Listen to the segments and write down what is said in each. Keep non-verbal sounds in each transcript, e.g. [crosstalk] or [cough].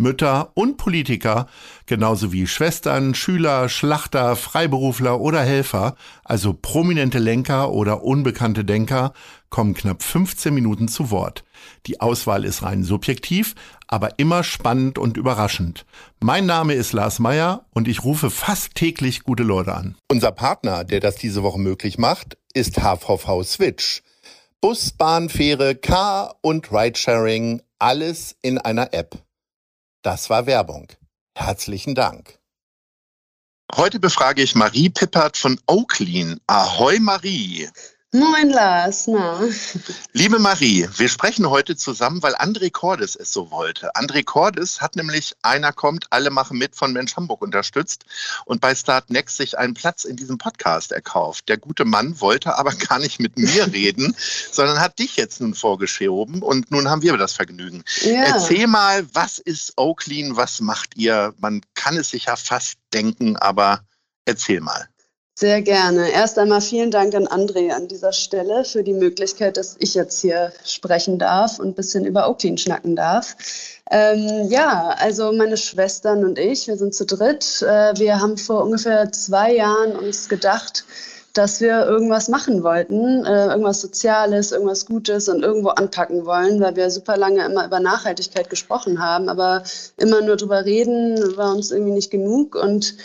Mütter und Politiker, genauso wie Schwestern, Schüler, Schlachter, Freiberufler oder Helfer, also prominente Lenker oder unbekannte Denker, kommen knapp 15 Minuten zu Wort. Die Auswahl ist rein subjektiv, aber immer spannend und überraschend. Mein Name ist Lars Meyer und ich rufe fast täglich gute Leute an. Unser Partner, der das diese Woche möglich macht, ist HVV Switch. Bus, Bahn, Fähre, Car und Ridesharing, alles in einer App. Das war Werbung. Herzlichen Dank. Heute befrage ich Marie Pippert von Oaklin. Ahoi Marie. Moin Lars, na. Liebe Marie, wir sprechen heute zusammen, weil André Cordes es so wollte. André Cordes hat nämlich Einer kommt, alle machen mit von Mensch Hamburg unterstützt und bei Start Next sich einen Platz in diesem Podcast erkauft. Der gute Mann wollte aber [laughs] gar nicht mit mir reden, sondern hat dich jetzt nun vorgeschoben und nun haben wir das Vergnügen. Ja. Erzähl mal, was ist Oaklin, was macht ihr? Man kann es sich ja fast denken, aber erzähl mal. Sehr gerne. Erst einmal vielen Dank an André an dieser Stelle für die Möglichkeit, dass ich jetzt hier sprechen darf und ein bisschen über Oaklin schnacken darf. Ähm, ja, also meine Schwestern und ich, wir sind zu dritt. Äh, wir haben vor ungefähr zwei Jahren uns gedacht, dass wir irgendwas machen wollten, äh, irgendwas Soziales, irgendwas Gutes und irgendwo anpacken wollen, weil wir super lange immer über Nachhaltigkeit gesprochen haben, aber immer nur drüber reden war uns irgendwie nicht genug und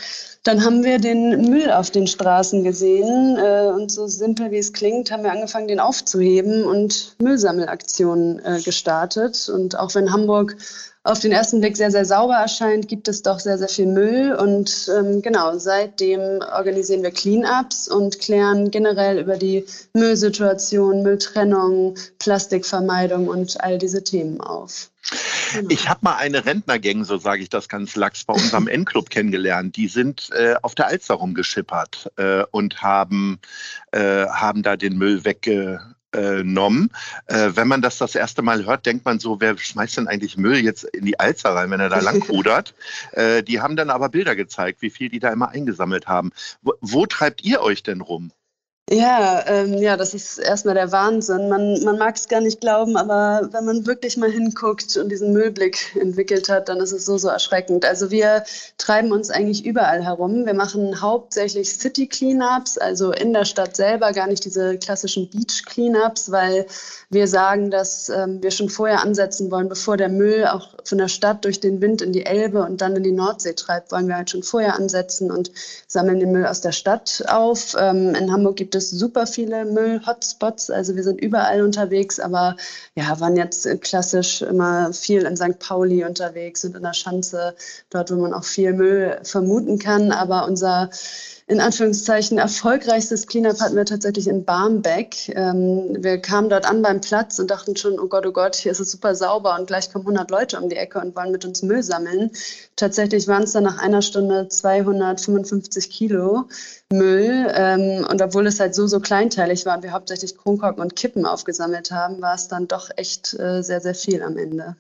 dann haben wir den Müll auf den Straßen gesehen äh, und so simpel wie es klingt, haben wir angefangen, den aufzuheben und Müllsammelaktionen äh, gestartet. Und auch wenn Hamburg auf den ersten Blick sehr, sehr sauber erscheint, gibt es doch sehr, sehr viel Müll. Und ähm, genau, seitdem organisieren wir Cleanups und klären generell über die Müllsituation, Mülltrennung, Plastikvermeidung und all diese Themen auf. Genau. Ich habe mal eine Rentnergang, so sage ich das ganz lax, bei unserem N-Club kennengelernt. Die sind äh, auf der Alster rumgeschippert äh, und haben, äh, haben da den Müll weggenommen. Äh, wenn man das das erste Mal hört, denkt man so, wer schmeißt denn eigentlich Müll jetzt in die Alster rein, wenn er da lang [laughs] rudert? äh, die haben dann aber Bilder gezeigt, wie viel die da immer eingesammelt haben. Wo, wo treibt ihr euch denn rum? Ja, ähm, ja, das ist erstmal der Wahnsinn. Man, man mag es gar nicht glauben, aber wenn man wirklich mal hinguckt und diesen Müllblick entwickelt hat, dann ist es so, so erschreckend. Also wir treiben uns eigentlich überall herum. Wir machen hauptsächlich City Cleanups, also in der Stadt selber, gar nicht diese klassischen Beach Cleanups, weil wir sagen, dass ähm, wir schon vorher ansetzen wollen, bevor der Müll auch von der Stadt durch den Wind in die Elbe und dann in die Nordsee treibt, wollen wir halt schon vorher ansetzen und sammeln den Müll aus der Stadt auf. Ähm, in Hamburg gibt es super viele Müll-Hotspots, also wir sind überall unterwegs, aber ja, waren jetzt klassisch immer viel in St. Pauli unterwegs und in der Schanze, dort, wo man auch viel Müll vermuten kann. Aber unser in Anführungszeichen erfolgreichstes Cleanup hatten wir tatsächlich in Barmbek. Ähm, wir kamen dort an beim Platz und dachten schon, oh Gott, oh Gott, hier ist es super sauber und gleich kommen 100 Leute um die Ecke und wollen mit uns Müll sammeln. Tatsächlich waren es dann nach einer Stunde 255 Kilo Müll. Ähm, und obwohl es halt so, so kleinteilig war und wir hauptsächlich Kronkorken und Kippen aufgesammelt haben, war es dann doch echt äh, sehr, sehr viel am Ende.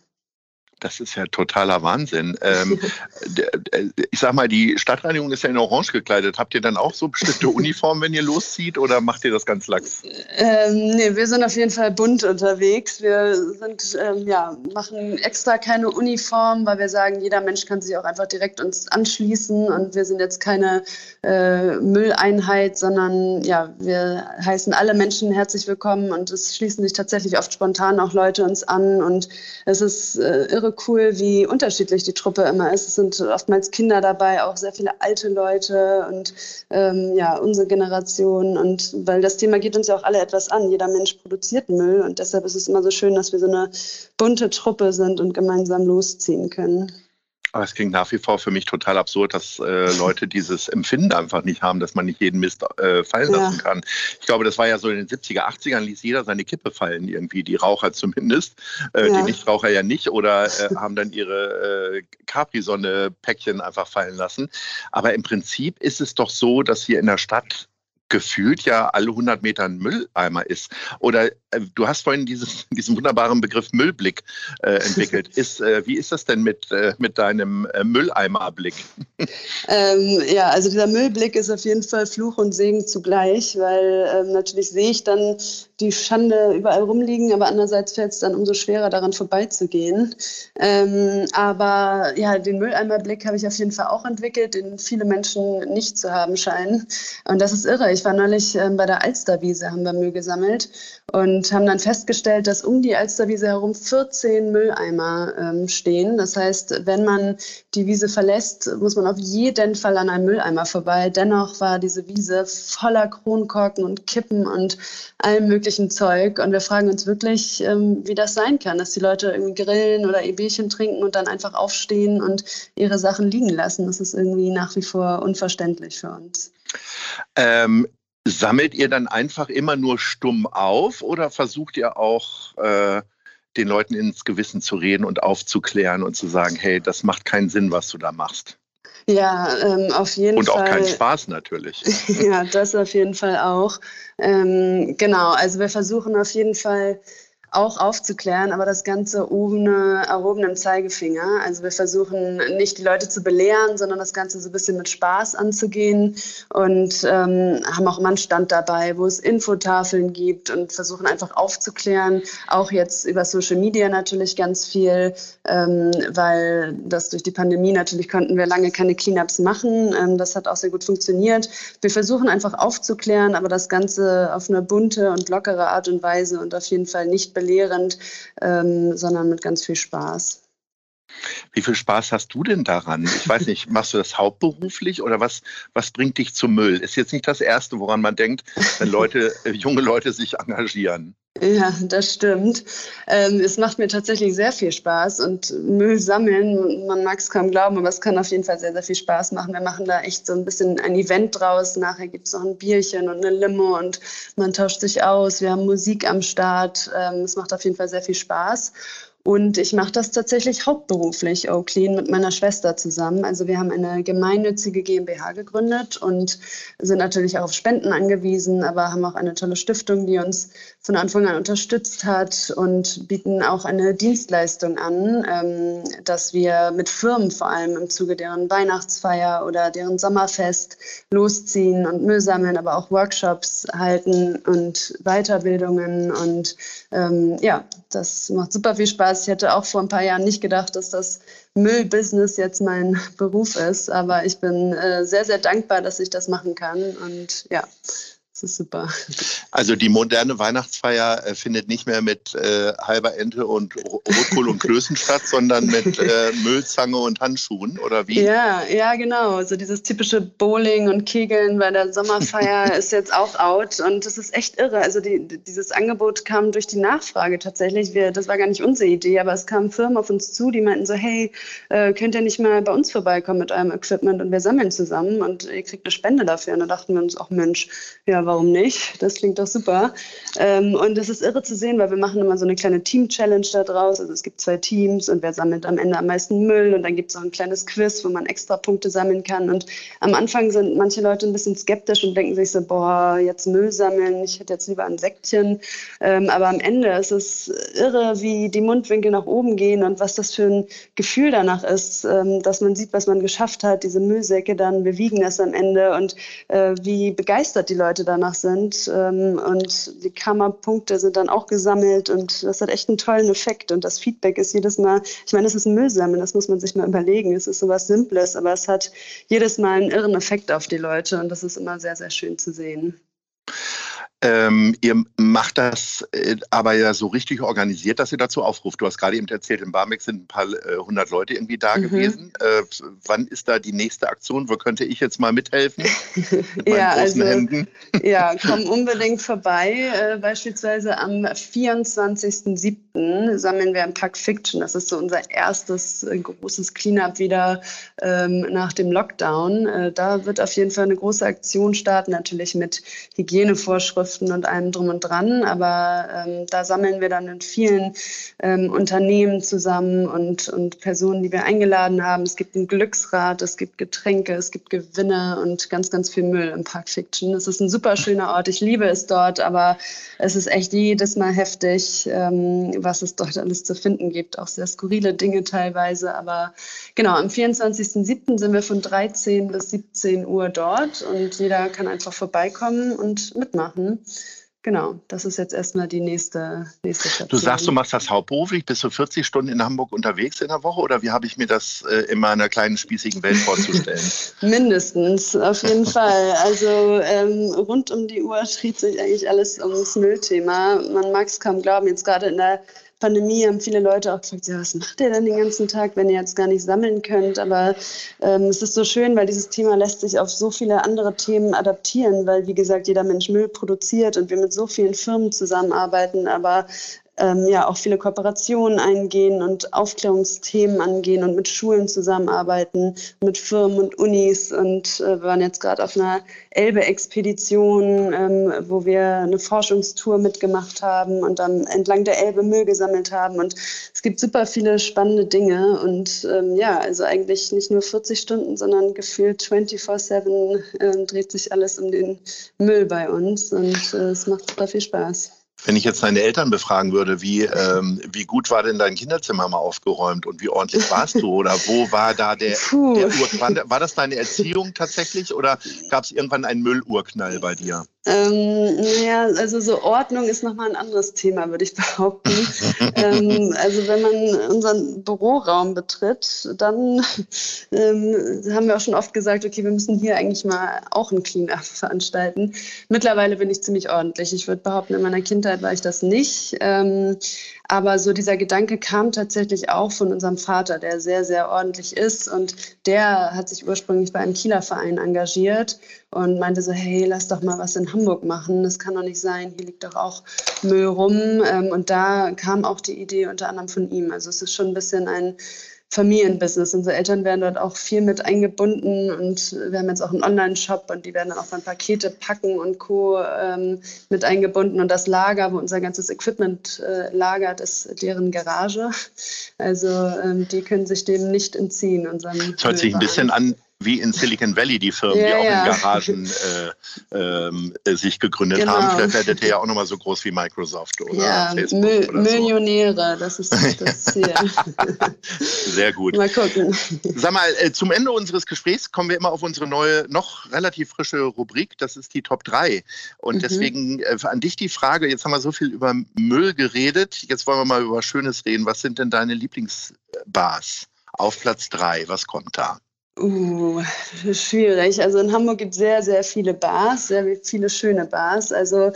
Das ist ja totaler Wahnsinn. Ähm, [laughs] ich sag mal, die Stadtreinigung ist ja in Orange gekleidet. Habt ihr dann auch so bestimmte [laughs] Uniformen, wenn ihr loszieht, oder macht ihr das ganz lax? Ähm, nee, wir sind auf jeden Fall bunt unterwegs. Wir sind, ähm, ja, machen extra keine Uniform, weil wir sagen, jeder Mensch kann sich auch einfach direkt uns anschließen und wir sind jetzt keine äh, Mülleinheit, sondern ja, wir heißen alle Menschen herzlich willkommen und es schließen sich tatsächlich oft spontan auch Leute uns an und es ist äh, irre cool, wie unterschiedlich die Truppe immer ist. Es sind oftmals Kinder dabei, auch sehr viele alte Leute und ähm, ja, unsere Generation. Und weil das Thema geht uns ja auch alle etwas an. Jeder Mensch produziert Müll und deshalb ist es immer so schön, dass wir so eine bunte Truppe sind und gemeinsam losziehen können. Aber es klingt nach wie vor für mich total absurd, dass äh, [laughs] Leute dieses Empfinden einfach nicht haben, dass man nicht jeden Mist äh, fallen lassen ja. kann. Ich glaube, das war ja so in den 70er, 80ern ließ jeder seine Kippe fallen, irgendwie, die Raucher zumindest. Äh, ja. Die Nichtraucher ja nicht oder äh, [laughs] haben dann ihre äh, Capri-Sonne-Päckchen einfach fallen lassen. Aber im Prinzip ist es doch so, dass hier in der Stadt gefühlt ja alle 100 Meter ein Mülleimer ist. Oder äh, du hast vorhin dieses, [laughs] diesen wunderbaren Begriff Müllblick äh, entwickelt. [laughs] Ist, äh, wie ist das denn mit, äh, mit deinem äh, Mülleimerblick? Ähm, ja, also dieser Müllblick ist auf jeden Fall Fluch und Segen zugleich, weil ähm, natürlich sehe ich dann die Schande überall rumliegen, aber andererseits fällt es dann umso schwerer, daran vorbeizugehen. Ähm, aber ja, den Mülleimerblick habe ich auf jeden Fall auch entwickelt, den viele Menschen nicht zu haben scheinen. Und das ist irre. Ich war neulich äh, bei der Alsterwiese, haben wir Müll gesammelt und haben dann festgestellt, dass um die Alsterwiese herum 14 Mülleimer ähm, stehen. Das heißt, wenn man die Wiese verlässt, muss man auf jeden Fall an einem Mülleimer vorbei. Dennoch war diese Wiese voller Kronkorken und Kippen und allem möglichen Zeug. Und wir fragen uns wirklich, ähm, wie das sein kann, dass die Leute irgendwie grillen oder ihr Bierchen trinken und dann einfach aufstehen und ihre Sachen liegen lassen. Das ist irgendwie nach wie vor unverständlich für uns. Ähm, sammelt ihr dann einfach immer nur stumm auf oder versucht ihr auch äh, den Leuten ins Gewissen zu reden und aufzuklären und zu sagen, hey, das macht keinen Sinn, was du da machst? Ja, ähm, auf jeden und Fall. Und auch keinen Spaß natürlich. [laughs] ja, das auf jeden Fall auch. Ähm, genau, also wir versuchen auf jeden Fall auch aufzuklären, aber das Ganze ohne erhobenem Zeigefinger. Also wir versuchen nicht die Leute zu belehren, sondern das Ganze so ein bisschen mit Spaß anzugehen und ähm, haben auch immer einen Stand dabei, wo es Infotafeln gibt und versuchen einfach aufzuklären, auch jetzt über Social Media natürlich ganz viel, ähm, weil das durch die Pandemie natürlich konnten wir lange keine Cleanups machen. Ähm, das hat auch sehr gut funktioniert. Wir versuchen einfach aufzuklären, aber das Ganze auf eine bunte und lockere Art und Weise und auf jeden Fall nicht belehrend, ähm, sondern mit ganz viel Spaß. Wie viel Spaß hast du denn daran? Ich weiß nicht, machst du das hauptberuflich oder was, was bringt dich zum Müll? Ist jetzt nicht das Erste, woran man denkt, wenn Leute, [laughs] äh, junge Leute sich engagieren. Ja, das stimmt. Ähm, es macht mir tatsächlich sehr viel Spaß und Müll sammeln, man mag es kaum glauben, aber es kann auf jeden Fall sehr, sehr viel Spaß machen. Wir machen da echt so ein bisschen ein Event draus. Nachher gibt es noch ein Bierchen und eine Limo und man tauscht sich aus. Wir haben Musik am Start. Ähm, es macht auf jeden Fall sehr viel Spaß. Und ich mache das tatsächlich hauptberuflich, Oaklean, mit meiner Schwester zusammen. Also wir haben eine gemeinnützige GmbH gegründet und sind natürlich auch auf Spenden angewiesen, aber haben auch eine tolle Stiftung, die uns von Anfang an unterstützt hat und bieten auch eine Dienstleistung an, ähm, dass wir mit Firmen vor allem im Zuge deren Weihnachtsfeier oder deren Sommerfest losziehen und Müll sammeln, aber auch Workshops halten und Weiterbildungen. Und ähm, ja, das macht super viel Spaß. Ich hätte auch vor ein paar Jahren nicht gedacht, dass das Müllbusiness jetzt mein Beruf ist, aber ich bin äh, sehr, sehr dankbar, dass ich das machen kann. Und ja, das ist super. Also die moderne Weihnachtsfeier äh, findet nicht mehr mit äh, halber Ente und Rotkohl und Klößen statt, sondern mit äh, Müllzange und Handschuhen, oder wie? Ja, ja, genau. So dieses typische Bowling und Kegeln bei der Sommerfeier [laughs] ist jetzt auch out und das ist echt irre. Also die, dieses Angebot kam durch die Nachfrage tatsächlich. Wir, das war gar nicht unsere Idee, aber es kamen Firmen auf uns zu, die meinten so, hey, äh, könnt ihr nicht mal bei uns vorbeikommen mit eurem Equipment und wir sammeln zusammen und ihr kriegt eine Spende dafür. Und da dachten wir uns, auch Mensch, ja, warum nicht? Das klingt doch super. Ähm, und es ist irre zu sehen, weil wir machen immer so eine kleine Team-Challenge da draus. Also es gibt zwei Teams und wer sammelt am Ende am meisten Müll und dann gibt es auch ein kleines Quiz, wo man extra Punkte sammeln kann. Und am Anfang sind manche Leute ein bisschen skeptisch und denken sich so, boah, jetzt Müll sammeln, ich hätte jetzt lieber ein Säckchen. Ähm, aber am Ende ist es irre, wie die Mundwinkel nach oben gehen und was das für ein Gefühl danach ist, ähm, dass man sieht, was man geschafft hat, diese Müllsäcke dann, wir wiegen das am Ende und äh, wie begeistert die Leute danach sind. Ähm, und die Kammerpunkte sind dann auch gesammelt und das hat echt einen tollen Effekt. Und das Feedback ist jedes Mal, ich meine, es ist ein Müllsammeln, das muss man sich mal überlegen. Es ist so was Simples, aber es hat jedes Mal einen irren Effekt auf die Leute und das ist immer sehr, sehr schön zu sehen. Ähm, ihr macht das äh, aber ja so richtig organisiert, dass ihr dazu aufruft. Du hast gerade eben erzählt, in Barmek sind ein paar äh, hundert Leute irgendwie da mhm. gewesen. Äh, wann ist da die nächste Aktion? Wo könnte ich jetzt mal mithelfen? Mit [laughs] ja, also, Händen? ja, komm unbedingt vorbei. Äh, beispielsweise am 24.07 7. sammeln wir im Pack Fiction. Das ist so unser erstes äh, großes Cleanup wieder ähm, nach dem Lockdown. Äh, da wird auf jeden Fall eine große Aktion starten, natürlich mit Hygienevorschriften und allem drum und dran. Aber ähm, da sammeln wir dann mit vielen ähm, Unternehmen zusammen und, und Personen, die wir eingeladen haben. Es gibt ein Glücksrad, es gibt Getränke, es gibt Gewinne und ganz, ganz viel Müll im Park Fiction. Es ist ein super schöner Ort. Ich liebe es dort, aber es ist echt jedes Mal heftig, ähm, was es dort alles zu finden gibt. Auch sehr skurrile Dinge teilweise. Aber genau, am 24.07. sind wir von 13 bis 17 Uhr dort und jeder kann einfach vorbeikommen und mitmachen. Genau, das ist jetzt erstmal die nächste, nächste Station. Du sagst, du machst das hauptberuflich, bist du 40 Stunden in Hamburg unterwegs in der Woche oder wie habe ich mir das äh, in meiner kleinen spießigen Welt vorzustellen? [laughs] Mindestens, auf jeden Fall. Also ähm, rund um die Uhr dreht sich eigentlich alles ums Müllthema. Man mag es kaum glauben, jetzt gerade in der Pandemie haben viele Leute auch gefragt, ja, was macht ihr denn den ganzen Tag, wenn ihr jetzt gar nicht sammeln könnt? Aber ähm, es ist so schön, weil dieses Thema lässt sich auf so viele andere Themen adaptieren, weil, wie gesagt, jeder Mensch Müll produziert und wir mit so vielen Firmen zusammenarbeiten. Aber ähm, ja auch viele Kooperationen eingehen und Aufklärungsthemen angehen und mit Schulen zusammenarbeiten, mit Firmen und Unis. Und äh, wir waren jetzt gerade auf einer Elbe-Expedition, ähm, wo wir eine Forschungstour mitgemacht haben und dann entlang der Elbe Müll gesammelt haben. Und es gibt super viele spannende Dinge. Und ähm, ja, also eigentlich nicht nur 40 Stunden, sondern gefühlt 24-7 äh, dreht sich alles um den Müll bei uns. Und äh, es macht super viel Spaß. Wenn ich jetzt deine Eltern befragen würde, wie, ähm, wie gut war denn dein Kinderzimmer mal aufgeräumt und wie ordentlich warst du oder wo war da der, der Ur war, das deine Erziehung tatsächlich oder gab es irgendwann einen Müllurknall bei dir? Ähm, naja, also so Ordnung ist nochmal ein anderes Thema, würde ich behaupten. [laughs] ähm, also wenn man unseren Büroraum betritt, dann ähm, haben wir auch schon oft gesagt, okay, wir müssen hier eigentlich mal auch ein Clean-up veranstalten. Mittlerweile bin ich ziemlich ordentlich. Ich würde behaupten, in meiner Kindheit war ich das nicht. Ähm, aber so dieser Gedanke kam tatsächlich auch von unserem Vater, der sehr, sehr ordentlich ist. Und der hat sich ursprünglich bei einem Kieler Verein engagiert und meinte so, hey, lass doch mal was in Hamburg machen. Das kann doch nicht sein. Hier liegt doch auch Müll rum. Ähm, und da kam auch die Idee unter anderem von ihm. Also es ist schon ein bisschen ein Familienbusiness. Unsere Eltern werden dort auch viel mit eingebunden und wir haben jetzt auch einen Online-Shop und die werden dann auch dann Pakete packen und Co. Ähm, mit eingebunden. Und das Lager, wo unser ganzes Equipment äh, lagert, ist deren Garage. Also ähm, die können sich dem nicht entziehen. Das hört sich ein bisschen an wie in Silicon Valley die Firmen, ja, die auch ja. in Garagen [laughs] äh, äh, sich gegründet genau. haben. Vielleicht werdet ihr ja auch nochmal so groß wie Microsoft oder ja, Facebook. Mil oder Millionäre, das ist das [laughs] Ziel. Sehr gut. Mal gucken. Sag mal, äh, zum Ende unseres Gesprächs kommen wir immer auf unsere neue, noch relativ frische Rubrik. Das ist die Top 3. Und mhm. deswegen äh, an dich die Frage, jetzt haben wir so viel über Müll geredet, jetzt wollen wir mal über Schönes reden. Was sind denn deine Lieblingsbars? Auf Platz 3, was kommt da? Uh, schwierig. Also in Hamburg gibt es sehr, sehr viele Bars, sehr viele schöne Bars. Also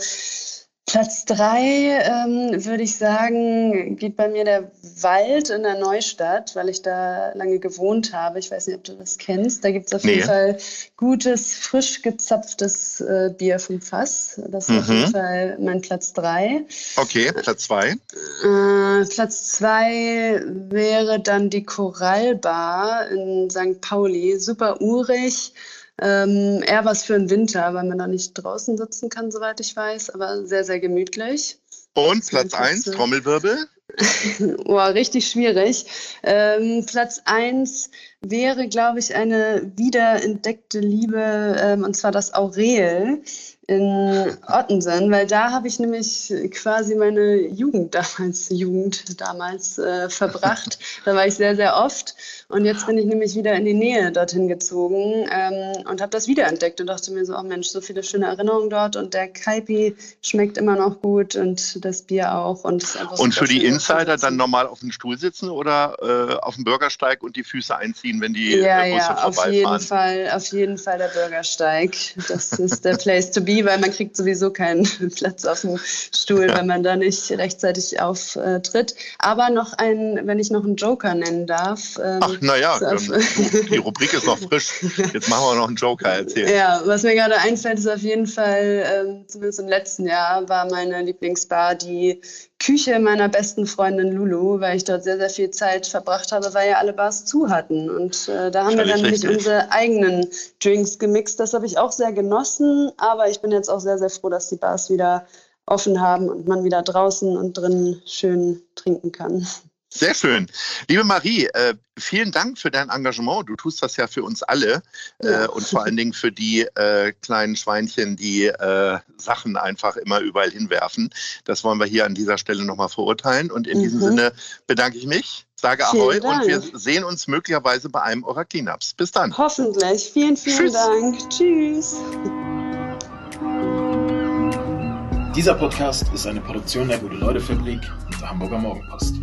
Platz drei, ähm, würde ich sagen, geht bei mir der Wald in der Neustadt, weil ich da lange gewohnt habe. Ich weiß nicht, ob du das kennst. Da gibt es auf nee. jeden Fall gutes, frisch gezapftes äh, Bier vom Fass. Das ist mhm. auf jeden Fall mein Platz drei. Okay, Platz zwei. Äh, Platz zwei wäre dann die Korallbar in St. Pauli. Super urig ähm, eher was für den Winter, weil man da nicht draußen sitzen kann, soweit ich weiß, aber sehr, sehr gemütlich. Und Platz 1, Trommelwirbel? [laughs] oh, richtig schwierig. Ähm, Platz 1 wäre, glaube ich, eine wiederentdeckte Liebe, ähm, und zwar das Aurel in Ottensen, weil da habe ich nämlich quasi meine Jugend damals, Jugend damals äh, verbracht. [laughs] da war ich sehr, sehr oft. Und jetzt bin ich nämlich wieder in die Nähe dorthin gezogen ähm, und habe das wiederentdeckt und dachte mir so, oh Mensch, so viele schöne Erinnerungen dort und der Kaipi schmeckt immer noch gut und das Bier auch. Und, und für die Insider dann normal auf dem Stuhl sitzen oder äh, auf dem Bürgersteig und die Füße einziehen, wenn die ja, Busse ja, vorbeifahren? Auf jeden Fall, auf jeden Fall der Bürgersteig. Das ist der [laughs] Place to be weil man kriegt sowieso keinen [laughs] Platz auf dem Stuhl, wenn man da nicht rechtzeitig auftritt. Aber noch ein, wenn ich noch einen Joker nennen darf. Ähm, Ach, naja, die Rubrik ist noch frisch. Jetzt machen wir noch einen Joker erzählen. Ja, was mir gerade einfällt, ist auf jeden Fall, ähm, zumindest im letzten Jahr, war meine Lieblingsbar die Küche meiner besten Freundin Lulu, weil ich dort sehr, sehr viel Zeit verbracht habe, weil ja alle Bars zu hatten. Und äh, da haben Völlig wir dann nämlich unsere eigenen Drinks gemixt. Das habe ich auch sehr genossen, aber ich bin jetzt auch sehr, sehr froh, dass die Bars wieder offen haben und man wieder draußen und drinnen schön trinken kann. Sehr schön. Liebe Marie, äh, vielen Dank für dein Engagement. Du tust das ja für uns alle äh, ja. und vor allen Dingen für die äh, kleinen Schweinchen, die Sachen einfach immer überall hinwerfen. Das wollen wir hier an dieser Stelle nochmal verurteilen. Und in mhm. diesem Sinne bedanke ich mich, sage Ahoi und wir sehen uns möglicherweise bei einem eurer Cleanups. Bis dann. Hoffentlich. Vielen, vielen Tschüss. Dank. Tschüss. Dieser Podcast ist eine Produktion der Gute-Leute-Fabrik und der Hamburger Morgenpost.